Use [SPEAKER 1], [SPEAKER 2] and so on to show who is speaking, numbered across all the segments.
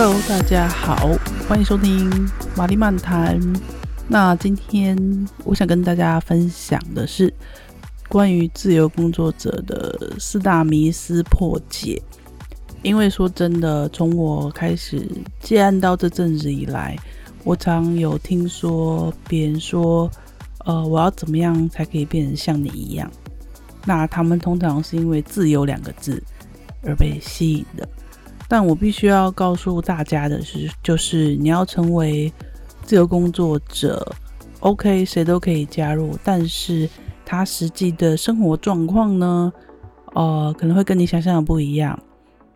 [SPEAKER 1] Hello，大家好，欢迎收听玛丽漫谈。那今天我想跟大家分享的是关于自由工作者的四大迷思破解。因为说真的，从我开始接案到这阵子以来，我常有听说别人说，呃，我要怎么样才可以变成像你一样？那他们通常是因为“自由”两个字而被吸引的。但我必须要告诉大家的是，就是你要成为自由工作者，OK，谁都可以加入，但是他实际的生活状况呢，呃，可能会跟你想象的不一样。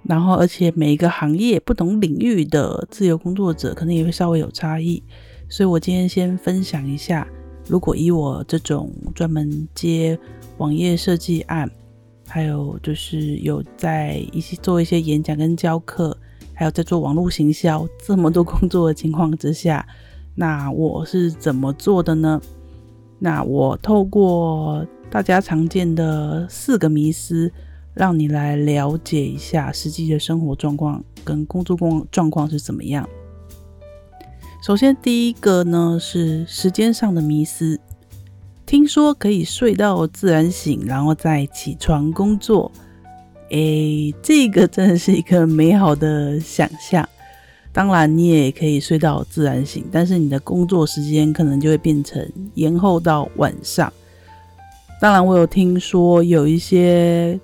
[SPEAKER 1] 然后，而且每一个行业、不同领域的自由工作者可能也会稍微有差异。所以我今天先分享一下，如果以我这种专门接网页设计案。还有就是有在一些做一些演讲跟教课，还有在做网络行销这么多工作的情况之下，那我是怎么做的呢？那我透过大家常见的四个迷思，让你来了解一下实际的生活状况跟工作状状况是怎么样。首先第一个呢是时间上的迷思。听说可以睡到自然醒，然后再起床工作。诶，这个真的是一个美好的想象。当然，你也可以睡到自然醒，但是你的工作时间可能就会变成延后到晚上。当然，我有听说有一些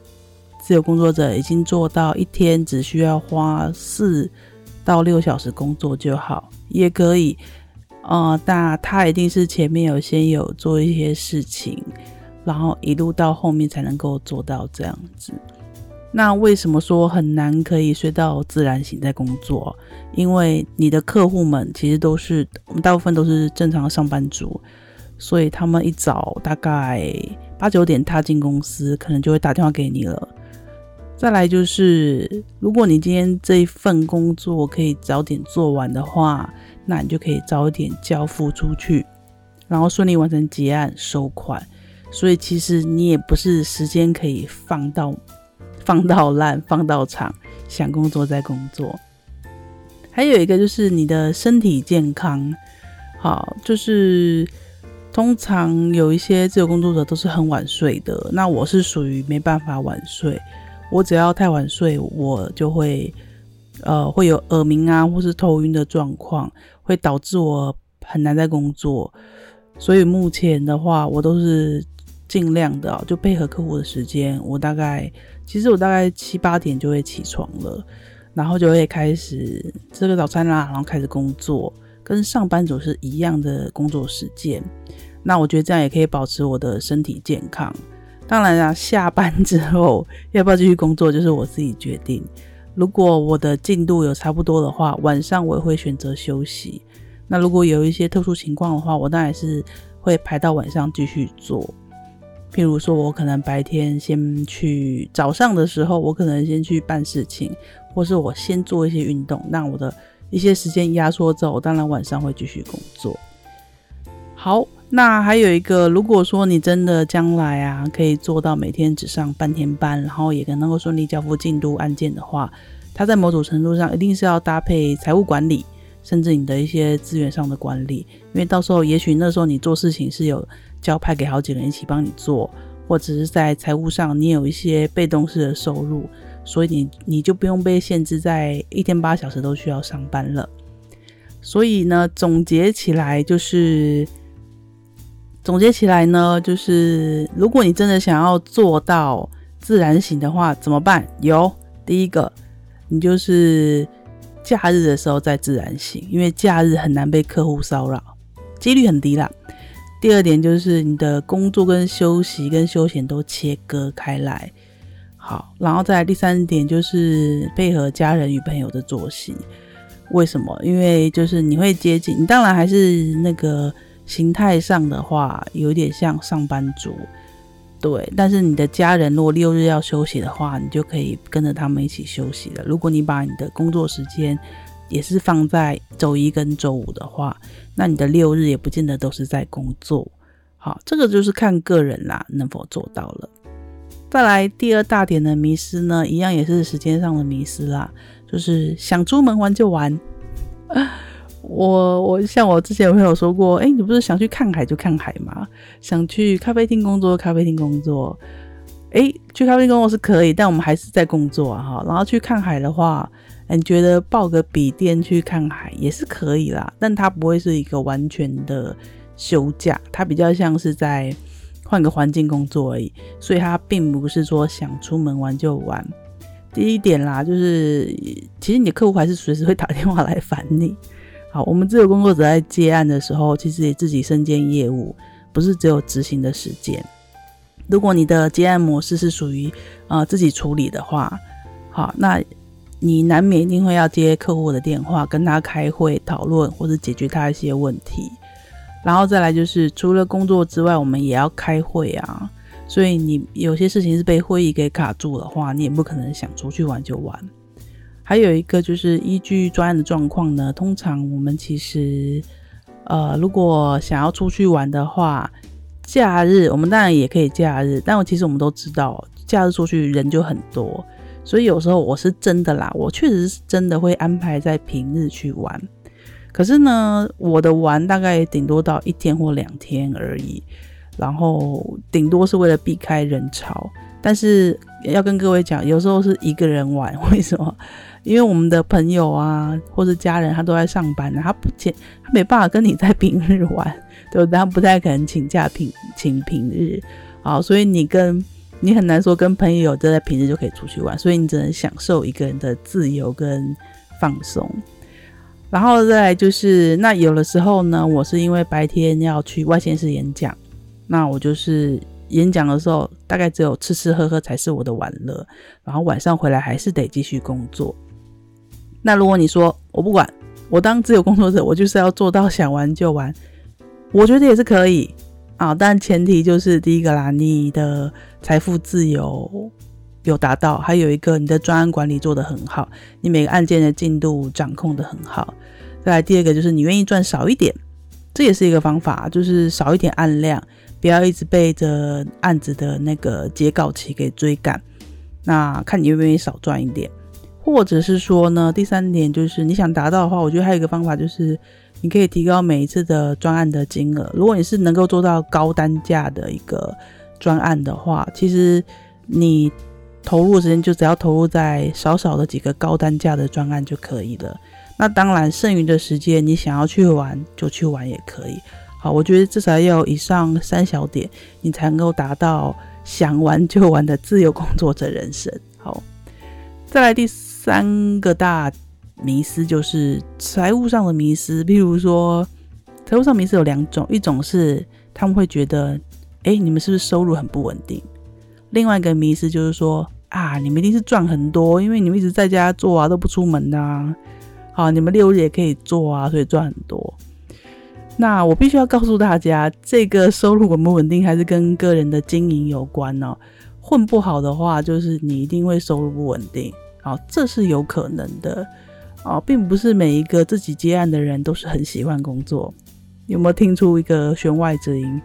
[SPEAKER 1] 自由工作者已经做到一天只需要花四到六小时工作就好，也可以。啊、呃，那他一定是前面有先有做一些事情，然后一路到后面才能够做到这样子。那为什么说很难可以睡到自然醒在工作？因为你的客户们其实都是，我们大部分都是正常的上班族，所以他们一早大概八九点踏进公司，可能就会打电话给你了。再来就是，如果你今天这一份工作可以早点做完的话。那你就可以早点交付出去，然后顺利完成结案收款。所以其实你也不是时间可以放到放到烂放到长，想工作再工作。还有一个就是你的身体健康，好，就是通常有一些自由工作者都是很晚睡的，那我是属于没办法晚睡，我只要太晚睡，我就会。呃，会有耳鸣啊，或是头晕的状况，会导致我很难在工作。所以目前的话，我都是尽量的，就配合客户的时间。我大概，其实我大概七八点就会起床了，然后就会开始吃个早餐啦，然后开始工作，跟上班族是一样的工作时间。那我觉得这样也可以保持我的身体健康。当然啦，下班之后要不要继续工作，就是我自己决定。如果我的进度有差不多的话，晚上我也会选择休息。那如果有一些特殊情况的话，我当然是会排到晚上继续做。譬如说，我可能白天先去，早上的时候我可能先去办事情，或是我先做一些运动，让我的一些时间压缩之后，我当然晚上会继续工作。好，那还有一个，如果说你真的将来啊，可以做到每天只上半天班，然后也能够顺利交付进度案件的话，它在某种程度上一定是要搭配财务管理，甚至你的一些资源上的管理，因为到时候也许那时候你做事情是有交派给好几个人一起帮你做，或者是在财务上你有一些被动式的收入，所以你你就不用被限制在一天八小时都需要上班了。所以呢，总结起来就是。总结起来呢，就是如果你真的想要做到自然醒的话，怎么办？有第一个，你就是假日的时候再自然醒，因为假日很难被客户骚扰，几率很低啦。第二点就是你的工作跟休息跟休闲都切割开来，好，然后再第三点就是配合家人与朋友的作息。为什么？因为就是你会接近，你当然还是那个。形态上的话，有点像上班族，对。但是你的家人如果六日要休息的话，你就可以跟着他们一起休息了。如果你把你的工作时间也是放在周一跟周五的话，那你的六日也不见得都是在工作。好，这个就是看个人啦，能否做到了。再来第二大点的迷失呢，一样也是时间上的迷失啦，就是想出门玩就玩。我我像我之前有朋友说过，哎、你不是想去看海就看海吗？想去咖啡厅工作，咖啡厅工作。哎、去咖啡厅工作是可以，但我们还是在工作啊哈。然后去看海的话，你觉得抱个笔电去看海也是可以啦，但它不会是一个完全的休假，它比较像是在换个环境工作而已。所以它并不是说想出门玩就玩。第一点啦，就是其实你的客户还是随时会打电话来烦你。好，我们自由工作者在接案的时候，其实也自己身兼业务，不是只有执行的时间。如果你的接案模式是属于呃自己处理的话，好，那你难免一定会要接客户的电话，跟他开会讨论或者解决他一些问题。然后再来就是除了工作之外，我们也要开会啊。所以你有些事情是被会议给卡住的话，你也不可能想出去玩就玩。还有一个就是依据专案的状况呢，通常我们其实，呃，如果想要出去玩的话，假日我们当然也可以假日，但我其实我们都知道，假日出去人就很多，所以有时候我是真的啦，我确实是真的会安排在平日去玩。可是呢，我的玩大概顶多到一天或两天而已，然后顶多是为了避开人潮。但是要跟各位讲，有时候是一个人玩，为什么？因为我们的朋友啊，或者家人，他都在上班，他不请，他没办法跟你在平日玩，对不对？他不太可能请假平请平日，好，所以你跟你很难说跟朋友就在平日就可以出去玩，所以你只能享受一个人的自由跟放松。然后再来就是，那有的时候呢，我是因为白天要去外县市演讲，那我就是。演讲的时候，大概只有吃吃喝喝才是我的玩乐，然后晚上回来还是得继续工作。那如果你说我不管，我当自由工作者，我就是要做到想玩就玩，我觉得也是可以啊。但前提就是第一个啦，你的财富自由有达到，还有一个你的专案管理做得很好，你每个案件的进度掌控得很好。再来第二个就是你愿意赚少一点，这也是一个方法，就是少一点案量。不要一直背着案子的那个截稿期给追赶，那看你愿不愿意少赚一点，或者是说呢，第三点就是你想达到的话，我觉得还有一个方法就是你可以提高每一次的专案的金额。如果你是能够做到高单价的一个专案的话，其实你投入的时间就只要投入在少少的几个高单价的专案就可以了。那当然，剩余的时间你想要去玩就去玩也可以。好，我觉得至少要以上三小点，你才能够达到想玩就玩的自由工作者人生。好，再来第四三个大迷思就是财务上的迷思。譬如说，财务上迷思有两种，一种是他们会觉得，哎、你们是不是收入很不稳定？另外一个迷思就是说，啊，你们一定是赚很多，因为你们一直在家做啊，都不出门的啊。好，你们六日也可以做啊，所以赚很多。那我必须要告诉大家，这个收入稳不稳定还是跟个人的经营有关哦。混不好的话，就是你一定会收入不稳定，哦，这是有可能的哦，并不是每一个自己接案的人都是很喜欢工作。有没有听出一个弦外之音？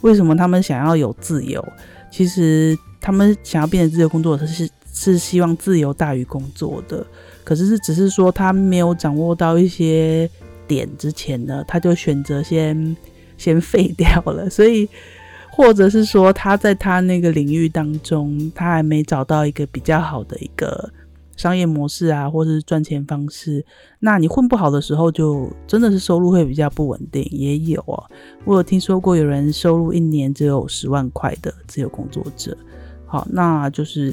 [SPEAKER 1] 为什么他们想要有自由？其实他们想要变成自由工作者是是希望自由大于工作的，可是是只是说他没有掌握到一些。点之前呢，他就选择先先废掉了，所以或者是说他在他那个领域当中，他还没找到一个比较好的一个商业模式啊，或是赚钱方式。那你混不好的时候，就真的是收入会比较不稳定。也有啊，我有听说过有人收入一年只有十万块的自由工作者。好，那就是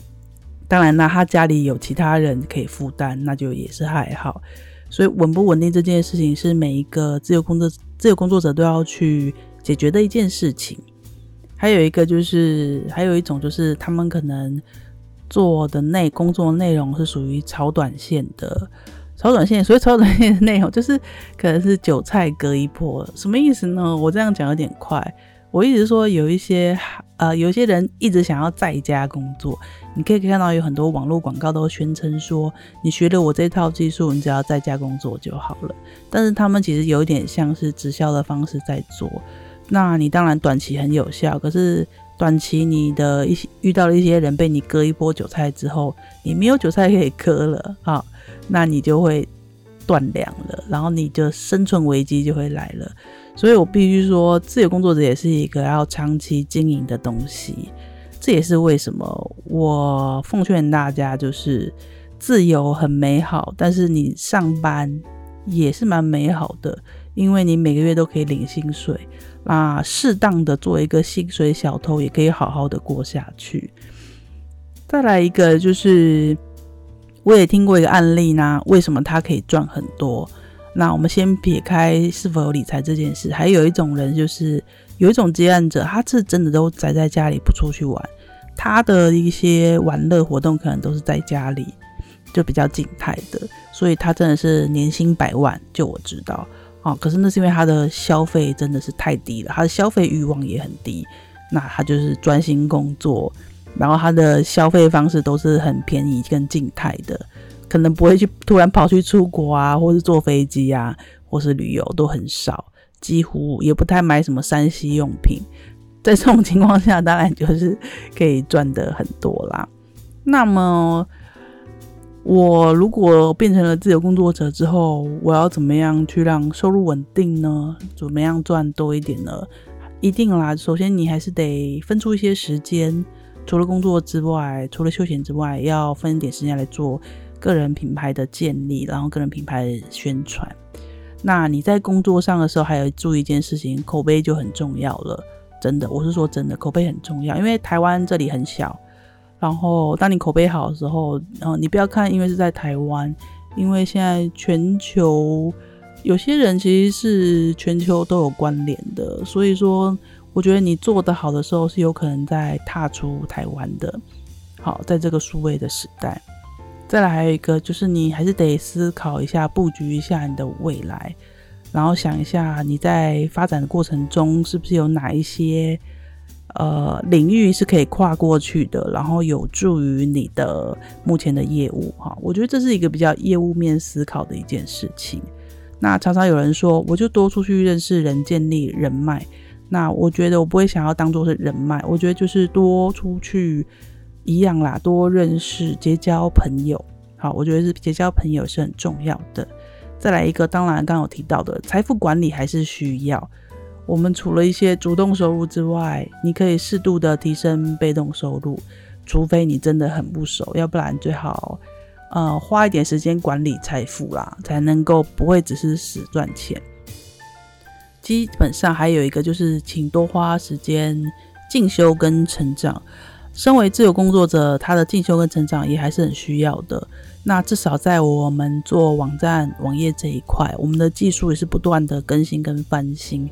[SPEAKER 1] 当然，那他家里有其他人可以负担，那就也是还好。所以稳不稳定这件事情是每一个自由工作自由工作者都要去解决的一件事情。还有一个就是，还有一种就是他们可能做的内工作内容是属于炒短线的，炒短线。所以 炒短线的内容就是可能是韭菜割一波，什么意思呢？我这样讲有点快。我一直说有一些呃，有些人一直想要在家工作，你可以看到有很多网络广告都宣称说，你学了我这套技术，你只要在家工作就好了。但是他们其实有一点像是直销的方式在做。那你当然短期很有效，可是短期你的一些遇到了一些人被你割一波韭菜之后，你没有韭菜可以割了啊，那你就会断粮了，然后你的生存危机就会来了。所以我必须说，自由工作者也是一个要长期经营的东西。这也是为什么我奉劝大家，就是自由很美好，但是你上班也是蛮美好的，因为你每个月都可以领薪水。那适当的做一个薪水小偷，也可以好好的过下去。再来一个就是，我也听过一个案例呢，为什么他可以赚很多？那我们先撇开是否有理财这件事，还有一种人就是有一种接案者，他是真的都宅在家里不出去玩，他的一些玩乐活动可能都是在家里，就比较静态的，所以他真的是年薪百万，就我知道。哦，可是那是因为他的消费真的是太低了，他的消费欲望也很低。那他就是专心工作，然后他的消费方式都是很便宜跟静态的，可能不会去突然跑去出国啊，或是坐飞机啊，或是旅游都很少，几乎也不太买什么 3C 用品。在这种情况下，当然就是可以赚得很多啦。那么。我如果变成了自由工作者之后，我要怎么样去让收入稳定呢？怎么样赚多一点呢？一定啦，首先你还是得分出一些时间，除了工作之外，除了休闲之外，要分一点时间来做个人品牌的建立，然后个人品牌的宣传。那你在工作上的时候，还要注意一件事情，口碑就很重要了。真的，我是说真的，口碑很重要，因为台湾这里很小。然后，当你口碑好的时候，然后你不要看，因为是在台湾，因为现在全球有些人其实是全球都有关联的，所以说，我觉得你做得好的时候，是有可能在踏出台湾的。好，在这个数位的时代，再来还有一个就是，你还是得思考一下，布局一下你的未来，然后想一下你在发展的过程中，是不是有哪一些。呃，领域是可以跨过去的，然后有助于你的目前的业务哈。我觉得这是一个比较业务面思考的一件事情。那常常有人说，我就多出去认识人，建立人脉。那我觉得我不会想要当做是人脉，我觉得就是多出去一样啦，多认识、结交朋友。好，我觉得是结交朋友是很重要的。再来一个，当然刚刚有提到的财富管理还是需要。我们除了一些主动收入之外，你可以适度的提升被动收入，除非你真的很不熟，要不然最好呃花一点时间管理财富啦，才能够不会只是死赚钱。基本上还有一个就是，请多花时间进修跟成长。身为自由工作者，他的进修跟成长也还是很需要的。那至少在我们做网站网页这一块，我们的技术也是不断的更新跟翻新。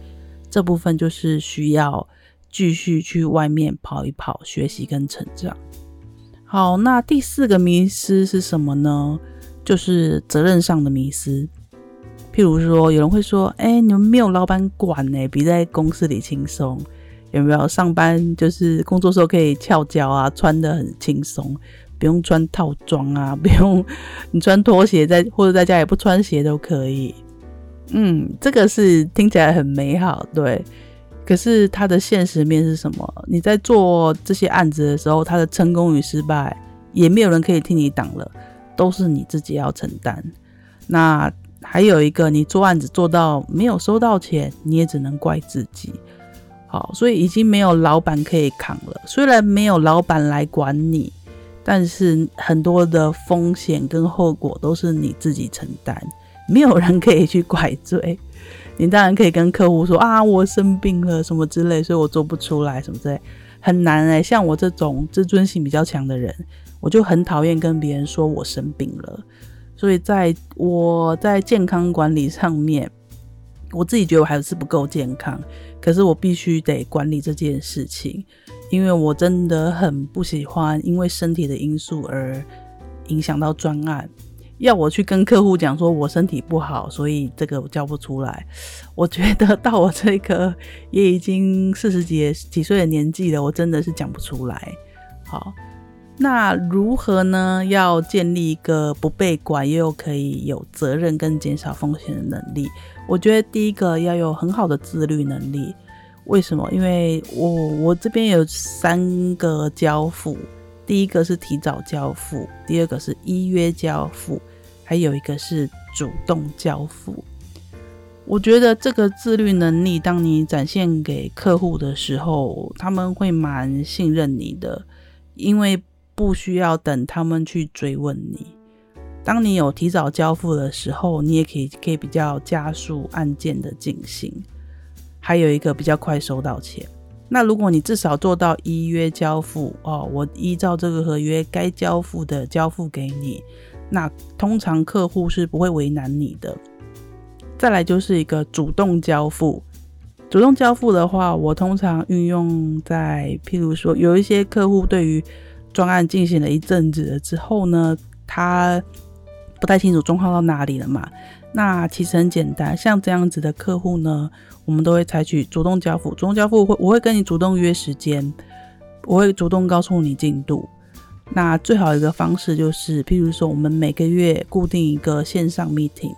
[SPEAKER 1] 这部分就是需要继续去外面跑一跑，学习跟成长。好，那第四个迷思是什么呢？就是责任上的迷思。譬如说，有人会说：“哎，你们没有老板管呢，比在公司里轻松。有没有上班就是工作时候可以翘脚啊，穿得很轻松，不用穿套装啊，不用 你穿拖鞋在或者在家也不穿鞋都可以。”嗯，这个是听起来很美好，对。可是它的现实面是什么？你在做这些案子的时候，它的成功与失败也没有人可以替你挡了，都是你自己要承担。那还有一个，你做案子做到没有收到钱，你也只能怪自己。好，所以已经没有老板可以扛了。虽然没有老板来管你，但是很多的风险跟后果都是你自己承担。没有人可以去怪罪，你当然可以跟客户说啊，我生病了什么之类，所以我做不出来什么之类，很难哎、像我这种自尊心比较强的人，我就很讨厌跟别人说我生病了。所以在我在健康管理上面，我自己觉得我还是不够健康，可是我必须得管理这件事情，因为我真的很不喜欢因为身体的因素而影响到专案。要我去跟客户讲说我身体不好，所以这个我交不出来。我觉得到我这个也已经四十几几岁的年纪了，我真的是讲不出来。好，那如何呢？要建立一个不被管又可以有责任跟减少风险的能力。我觉得第一个要有很好的自律能力。为什么？因为我我这边有三个交付，第一个是提早交付，第二个是依约交付，还有一个是主动交付。我觉得这个自律能力，当你展现给客户的时候，他们会蛮信任你的，因为不需要等他们去追问你。当你有提早交付的时候，你也可以可以比较加速案件的进行。还有一个比较快收到钱。那如果你至少做到依约交付哦，我依照这个合约该交付的交付给你，那通常客户是不会为难你的。再来就是一个主动交付。主动交付的话，我通常运用在譬如说，有一些客户对于专案进行了一阵子之后呢，他不太清楚状况到哪里了嘛。那其实很简单，像这样子的客户呢，我们都会采取主动交付。主动交付会，我会跟你主动约时间，我会主动告诉你进度。那最好一个方式就是，譬如说，我们每个月固定一个线上 meeting。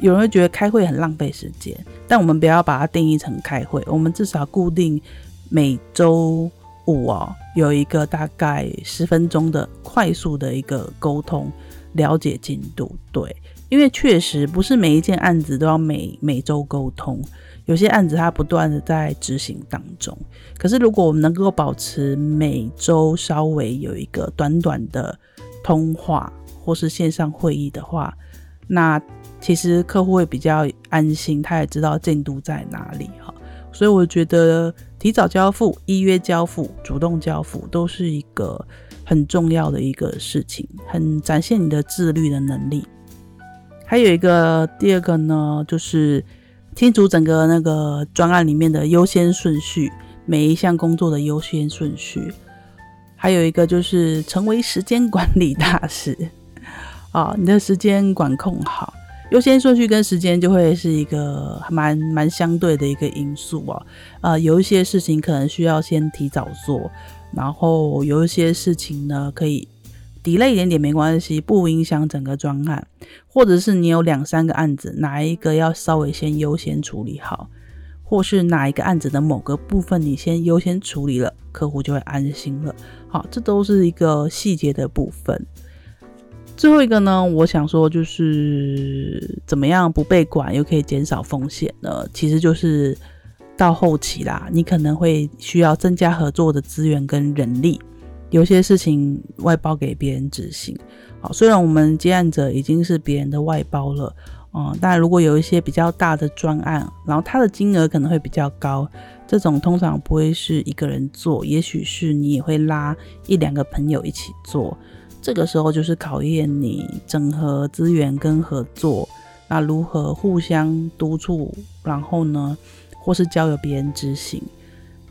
[SPEAKER 1] 有人会觉得开会很浪费时间，但我们不要把它定义成开会，我们至少固定每周五哦，有一个大概十分钟的快速的一个沟通，了解进度。对。因为确实不是每一件案子都要每每周沟通，有些案子它不断的在执行当中。可是如果我们能够保持每周稍微有一个短短的通话或是线上会议的话，那其实客户会比较安心，他也知道进度在哪里哈。所以我觉得提早交付、依约交付、主动交付都是一个很重要的一个事情，很展现你的自律的能力。还有一个第二个呢，就是清楚整个那个专案里面的优先顺序，每一项工作的优先顺序。还有一个就是成为时间管理大师 啊，你的时间管控好，优先顺序跟时间就会是一个蛮蛮相对的一个因素啊。呃，有一些事情可能需要先提早做，然后有一些事情呢可以。Delay 一点点没关系，不影响整个专案，或者是你有两三个案子，哪一个要稍微先优先处理好，或是哪一个案子的某个部分你先优先处理了，客户就会安心了。好，这都是一个细节的部分。最后一个呢，我想说就是怎么样不被管又可以减少风险呢？其实就是到后期啦，你可能会需要增加合作的资源跟人力。有些事情外包给别人执行，好，虽然我们接案者已经是别人的外包了，嗯，但如果有一些比较大的专案，然后它的金额可能会比较高，这种通常不会是一个人做，也许是你也会拉一两个朋友一起做，这个时候就是考验你整合资源跟合作，那如何互相督促，然后呢，或是交由别人执行。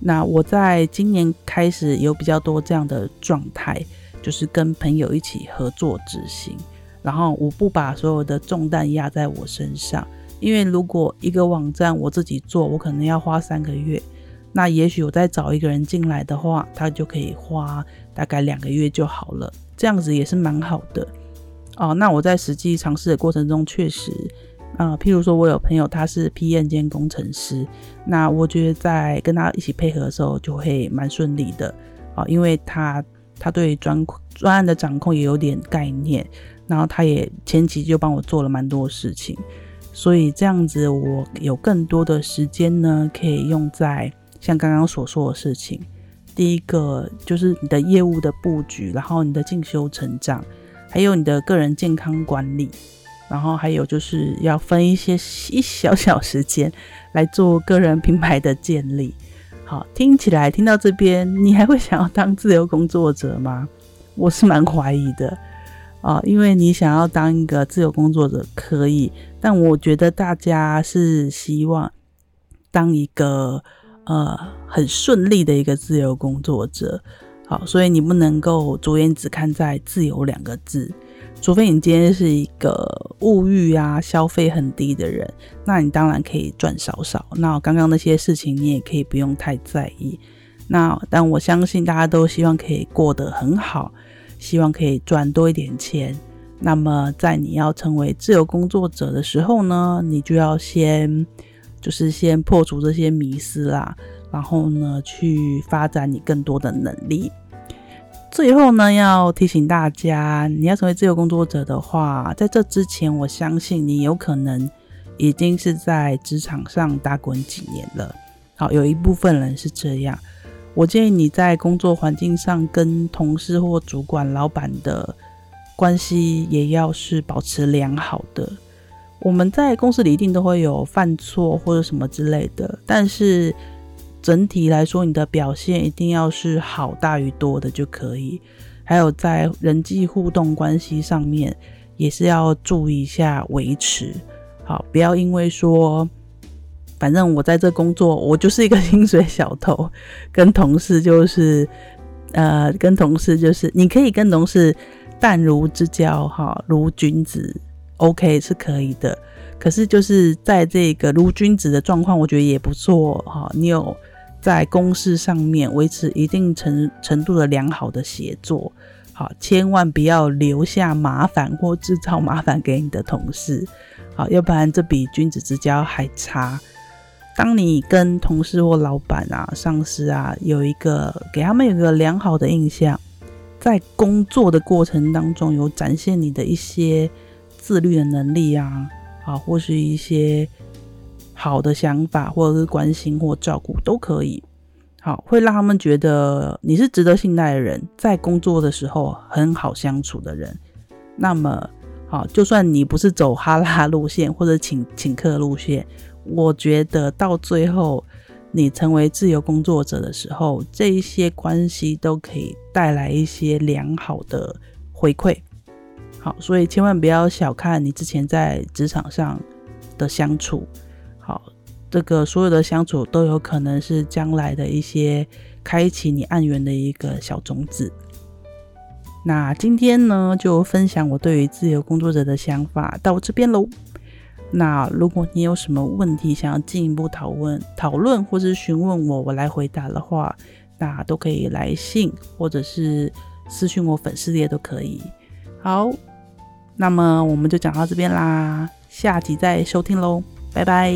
[SPEAKER 1] 那我在今年开始有比较多这样的状态，就是跟朋友一起合作执行，然后我不把所有的重担压在我身上，因为如果一个网站我自己做，我可能要花三个月，那也许我再找一个人进来的话，他就可以花大概两个月就好了，这样子也是蛮好的哦。那我在实际尝试的过程中，确实。啊、譬如说，我有朋友他是 P N 兼工程师，那我觉得在跟他一起配合的时候就会蛮顺利的啊，因为他他对专专案的掌控也有点概念，然后他也前期就帮我做了蛮多事情，所以这样子我有更多的时间呢，可以用在像刚刚所说的事情。第一个就是你的业务的布局，然后你的进修成长，还有你的个人健康管理。然后还有就是要分一些一小小时间来做个人品牌的建立。好，听起来听到这边，你还会想要当自由工作者吗？我是蛮怀疑的啊，因为你想要当一个自由工作者可以，但我觉得大家是希望当一个呃很顺利的一个自由工作者。好，所以你不能够着眼只看在自由两个字。除非你今天是一个物欲啊消费很低的人，那你当然可以赚少少。那刚刚那些事情你也可以不用太在意。那但我相信大家都希望可以过得很好，希望可以赚多一点钱。那么在你要成为自由工作者的时候呢，你就要先就是先破除这些迷思啦。然后呢，去发展你更多的能力。最后呢，要提醒大家，你要成为自由工作者的话，在这之前，我相信你有可能已经是在职场上打滚几年了。好，有一部分人是这样。我建议你在工作环境上跟同事或主管、老板的关系也要是保持良好的。我们在公司里一定都会有犯错或者什么之类的，但是整体来说，你的表现一定要是好大于多的就可以。还有在人际互动关系上面，也是要注意一下维持。好，不要因为说。反正我在这工作，我就是一个薪水小偷，跟同事就是，呃，跟同事就是，你可以跟同事淡如之交，哈，如君子，OK 是可以的。可是就是在这个如君子的状况，我觉得也不错，哈。你有在公事上面维持一定程程度的良好的协作，好，千万不要留下麻烦或制造麻烦给你的同事，好，要不然这比君子之交还差。当你跟同事或老板啊、上司啊有一个给他们有一个良好的印象，在工作的过程当中有展现你的一些自律的能力啊，啊，或是一些好的想法，或者是关心或照顾都可以，好，会让他们觉得你是值得信赖的人，在工作的时候很好相处的人。那么，好，就算你不是走哈拉路线或者请请客路线。我觉得到最后，你成为自由工作者的时候，这一些关系都可以带来一些良好的回馈。好，所以千万不要小看你之前在职场上的相处。这个所有的相处都有可能是将来的一些开启你案源的一个小种子。那今天呢，就分享我对于自由工作者的想法到这边喽。那如果你有什么问题想要进一步讨论、讨论或是询问我，我来回答的话，那都可以来信或者是私信我粉丝页都可以。好，那么我们就讲到这边啦，下集再收听喽，拜拜。